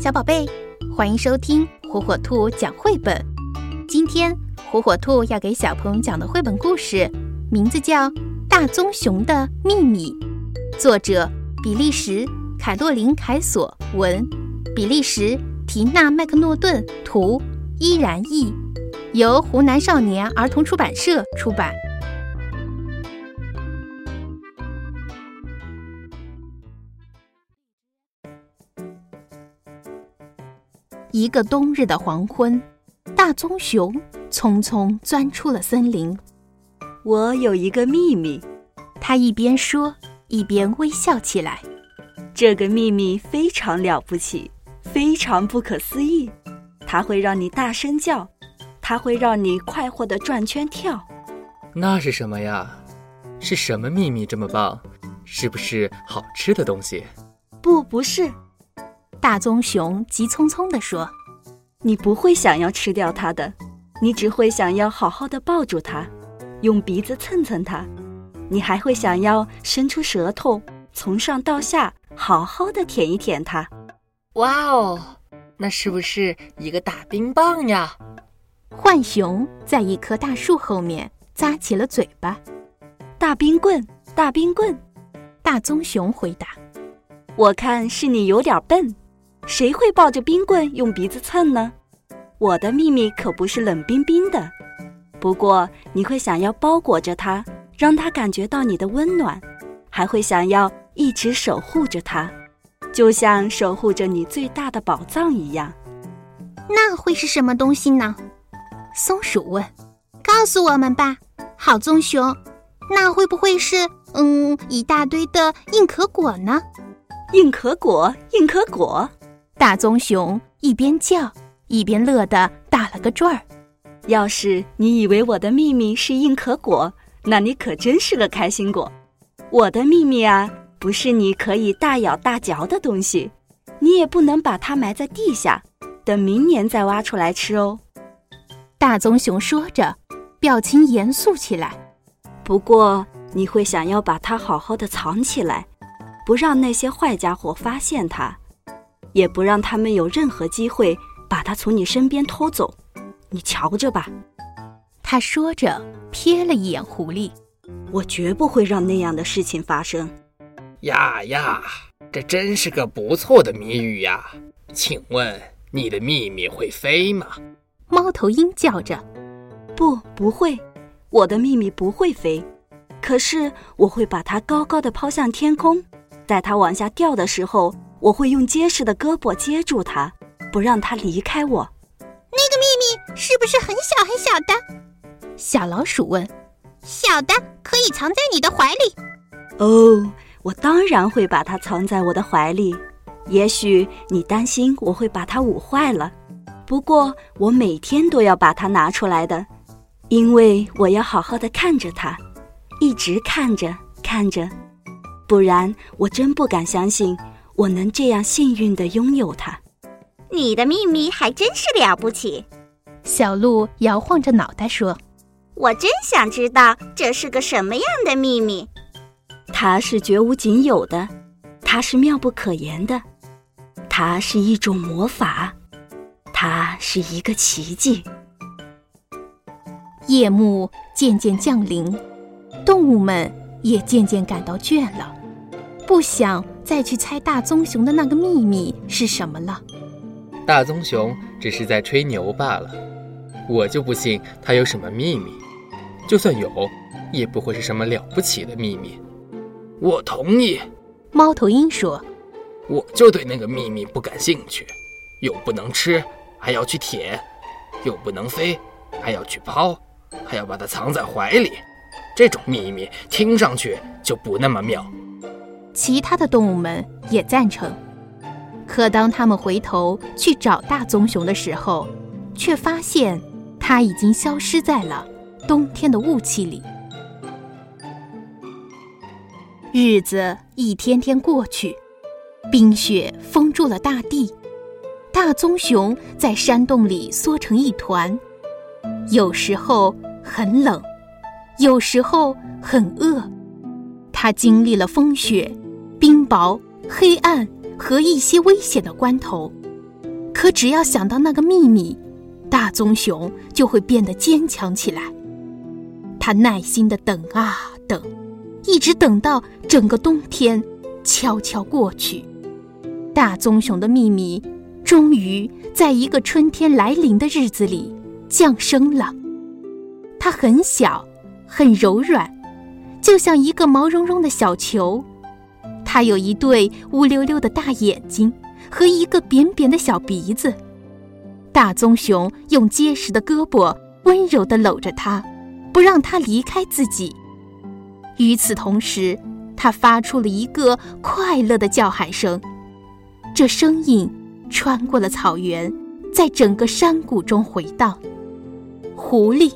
小宝贝，欢迎收听火火兔讲绘本。今天火火兔要给小朋友讲的绘本故事，名字叫《大棕熊的秘密》，作者比利时凯洛琳·凯索文，比利时提娜·麦克诺顿图，依然译，由湖南少年儿童出版社出版。一个冬日的黄昏，大棕熊匆匆钻出了森林。我有一个秘密，他一边说一边微笑起来。这个秘密非常了不起，非常不可思议。它会让你大声叫，它会让你快活的转圈跳。那是什么呀？是什么秘密这么棒？是不是好吃的东西？不，不是。大棕熊急匆匆地说：“你不会想要吃掉它的，你只会想要好好的抱住它，用鼻子蹭蹭它，你还会想要伸出舌头，从上到下好好的舔一舔它。”哇哦，那是不是一个大冰棒呀？浣熊在一棵大树后面咂起了嘴巴。大冰棍，大冰棍，大棕熊回答：“我看是你有点笨。”谁会抱着冰棍用鼻子蹭呢？我的秘密可不是冷冰冰的，不过你会想要包裹着它，让它感觉到你的温暖，还会想要一直守护着它，就像守护着你最大的宝藏一样。那会是什么东西呢？松鼠问。告诉我们吧，好棕熊。那会不会是嗯一大堆的硬壳果呢？硬壳果，硬壳果。大棕熊一边叫一边乐得打了个转儿。要是你以为我的秘密是硬壳果，那你可真是个开心果。我的秘密啊，不是你可以大咬大嚼的东西，你也不能把它埋在地下，等明年再挖出来吃哦。大棕熊说着，表情严肃起来。不过你会想要把它好好的藏起来，不让那些坏家伙发现它。也不让他们有任何机会把它从你身边偷走，你瞧着吧。他说着，瞥了一眼狐狸。我绝不会让那样的事情发生。呀呀，这真是个不错的谜语呀！请问你的秘密会飞吗？猫头鹰叫着。不，不会，我的秘密不会飞。可是我会把它高高的抛向天空，在它往下掉的时候。我会用结实的胳膊接住它，不让它离开我。那个秘密是不是很小很小的？小老鼠问。小的可以藏在你的怀里。哦，我当然会把它藏在我的怀里。也许你担心我会把它捂坏了，不过我每天都要把它拿出来的，因为我要好好的看着它，一直看着看着，不然我真不敢相信。我能这样幸运的拥有它，你的秘密还真是了不起。小鹿摇晃着脑袋说：“我真想知道这是个什么样的秘密。它是绝无仅有的，它是妙不可言的，它是一种魔法，它是一个奇迹。”夜幕渐渐降临，动物们也渐渐感到倦了，不想。再去猜大棕熊的那个秘密是什么了？大棕熊只是在吹牛罢了，我就不信他有什么秘密。就算有，也不会是什么了不起的秘密。我同意。猫头鹰说：“我就对那个秘密不感兴趣，又不能吃，还要去舔；又不能飞，还要去抛，还要把它藏在怀里。这种秘密听上去就不那么妙。”其他的动物们也赞成，可当他们回头去找大棕熊的时候，却发现它已经消失在了冬天的雾气里。日子一天天过去，冰雪封住了大地，大棕熊在山洞里缩成一团，有时候很冷，有时候很饿，它经历了风雪。冰雹、黑暗和一些危险的关头，可只要想到那个秘密，大棕熊就会变得坚强起来。他耐心的等啊等，一直等到整个冬天悄悄过去，大棕熊的秘密终于在一个春天来临的日子里降生了。它很小，很柔软，就像一个毛茸茸的小球。它有一对乌溜溜的大眼睛。和一个扁扁的小鼻子，大棕熊用结实的胳膊温柔地搂着它，不让它离开自己。与此同时，它发出了一个快乐的叫喊声，这声音穿过了草原，在整个山谷中回荡。狐狸、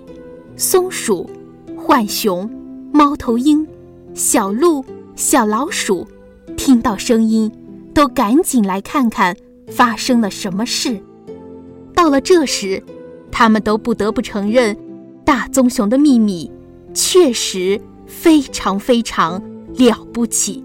松鼠、浣熊、猫头鹰、小鹿、小老鼠，听到声音。都赶紧来看看发生了什么事。到了这时，他们都不得不承认，大棕熊的秘密确实非常非常了不起。